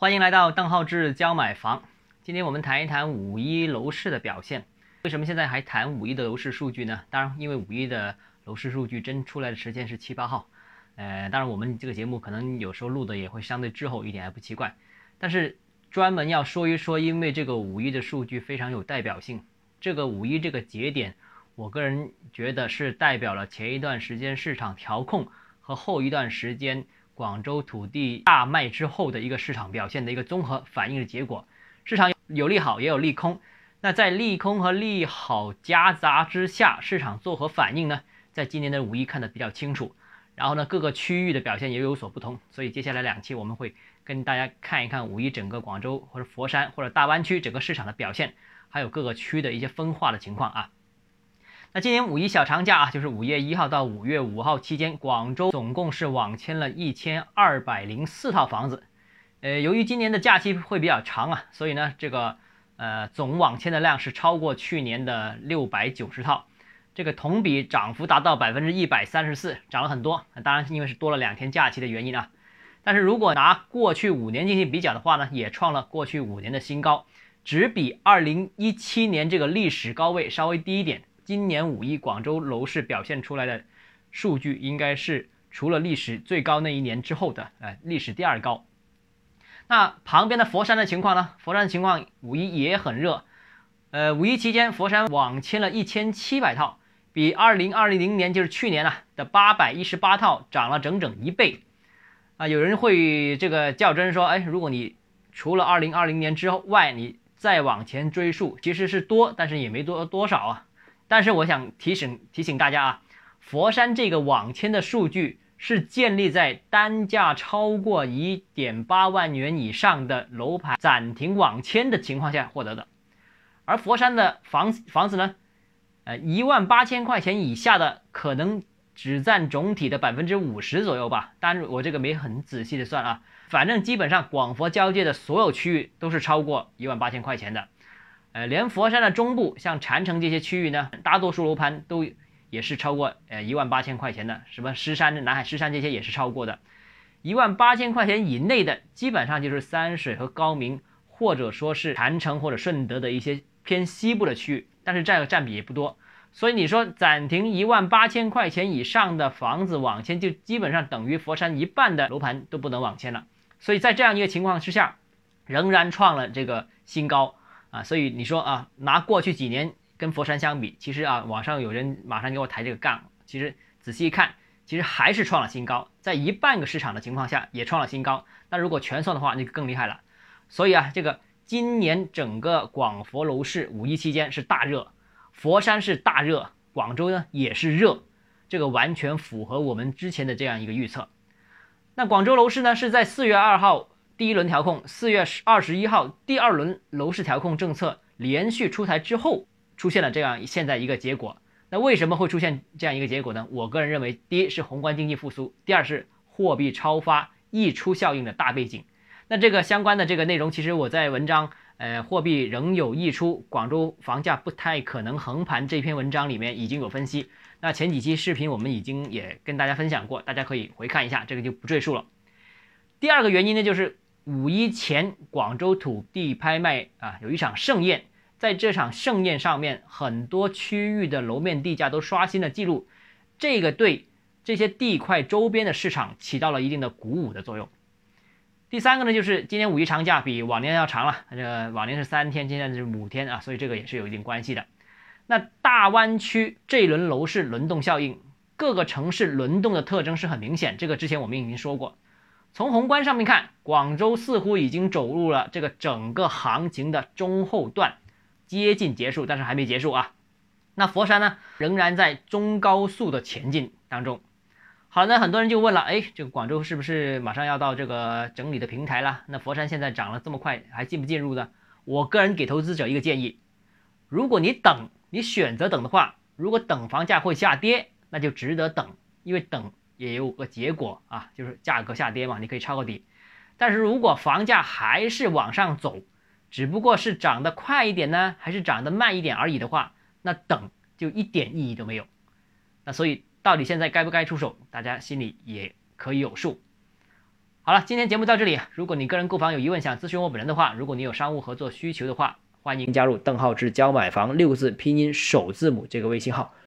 欢迎来到邓浩志教买房。今天我们谈一谈五一楼市的表现。为什么现在还谈五一的楼市数据呢？当然，因为五一的楼市数据真出来的时间是七八号。呃，当然我们这个节目可能有时候录的也会相对滞后一点，还不奇怪。但是专门要说一说，因为这个五一的数据非常有代表性。这个五一这个节点，我个人觉得是代表了前一段时间市场调控和后一段时间广州土地大卖之后的一个市场表现的一个综合反应的结果。市场有利好也有利空，那在利空和利好夹杂之下，市场作何反应呢？在今年的五一看得比较清楚。然后呢，各个区域的表现也有所不同，所以接下来两期我们会跟大家看一看五一整个广州或者佛山或者大湾区整个市场的表现，还有各个区的一些分化的情况啊。那今年五一小长假啊，就是五月一号到五月五号期间，广州总共是网签了一千二百零四套房子。呃，由于今年的假期会比较长啊，所以呢，这个呃总网签的量是超过去年的六百九十套。这个同比涨幅达到百分之一百三十四，涨了很多。当然，因为是多了两天假期的原因啊。但是如果拿过去五年进行比较的话呢，也创了过去五年的新高，只比二零一七年这个历史高位稍微低一点。今年五一广州楼市表现出来的数据，应该是除了历史最高那一年之后的，呃，历史第二高。那旁边的佛山的情况呢？佛山的情况五一也很热，呃，五一期间佛山网签了一千七百套。比二零二零年就是去年啊的八百一十八套涨了整整一倍，啊，有人会这个较真说，哎，如果你除了二零二零年之后外，你再往前追溯，其实是多，但是也没多多少啊。但是我想提醒提醒大家啊，佛山这个网签的数据是建立在单价超过一点八万元以上的楼盘暂停网签的情况下获得的，而佛山的房房子呢？呃，一万八千块钱以下的可能只占总体的百分之五十左右吧。但是，我这个没很仔细的算啊，反正基本上广佛交界的所有区域都是超过一万八千块钱的。呃，连佛山的中部，像禅城这些区域呢，大多数楼盘都也是超过呃一万八千块钱的。什么狮山、南海狮山这些也是超过的。一万八千块钱以内的，基本上就是三水和高明，或者说是禅城或者顺德的一些偏西部的区域。但是占占比也不多，所以你说暂停一万八千块钱以上的房子网签，就基本上等于佛山一半的楼盘都不能网签了。所以在这样一个情况之下，仍然创了这个新高啊！所以你说啊，拿过去几年跟佛山相比，其实啊，网上有人马上给我抬这个杠，其实仔细一看，其实还是创了新高，在一半个市场的情况下也创了新高。那如果全算的话，那就更厉害了。所以啊，这个。今年整个广佛楼市五一期间是大热，佛山是大热，广州呢也是热，这个完全符合我们之前的这样一个预测。那广州楼市呢是在四月二号第一轮调控，四月二十一号第二轮楼市调控政策连续出台之后，出现了这样现在一个结果。那为什么会出现这样一个结果呢？我个人认为，第一是宏观经济复苏，第二是货币超发溢出效应的大背景。那这个相关的这个内容，其实我在文章，呃，货币仍有溢出，广州房价不太可能横盘这篇文章里面已经有分析。那前几期视频我们已经也跟大家分享过，大家可以回看一下，这个就不赘述了。第二个原因呢，就是五一前广州土地拍卖啊有一场盛宴，在这场盛宴上面，很多区域的楼面地价都刷新了记录，这个对这些地块周边的市场起到了一定的鼓舞的作用。第三个呢，就是今年五一长假比往年要长了，这个往年是三天，今年是五天啊，所以这个也是有一定关系的。那大湾区这一轮楼市轮动效应，各个城市轮动的特征是很明显，这个之前我们已经说过。从宏观上面看，广州似乎已经走入了这个整个行情的中后段，接近结束，但是还没结束啊。那佛山呢，仍然在中高速的前进当中。好，那很多人就问了，哎，这个广州是不是马上要到这个整理的平台了？那佛山现在涨了这么快，还进不进入呢？我个人给投资者一个建议，如果你等，你选择等的话，如果等房价会下跌，那就值得等，因为等也有个结果啊，就是价格下跌嘛，你可以抄个底。但是如果房价还是往上走，只不过是涨得快一点呢，还是涨得慢一点而已的话，那等就一点意义都没有。那所以。到底现在该不该出手？大家心里也可以有数。好了，今天节目到这里。如果你个人购房有疑问，想咨询我本人的话，如果你有商务合作需求的话，欢迎加入邓浩志教买房六个字拼音首字母这个微信号。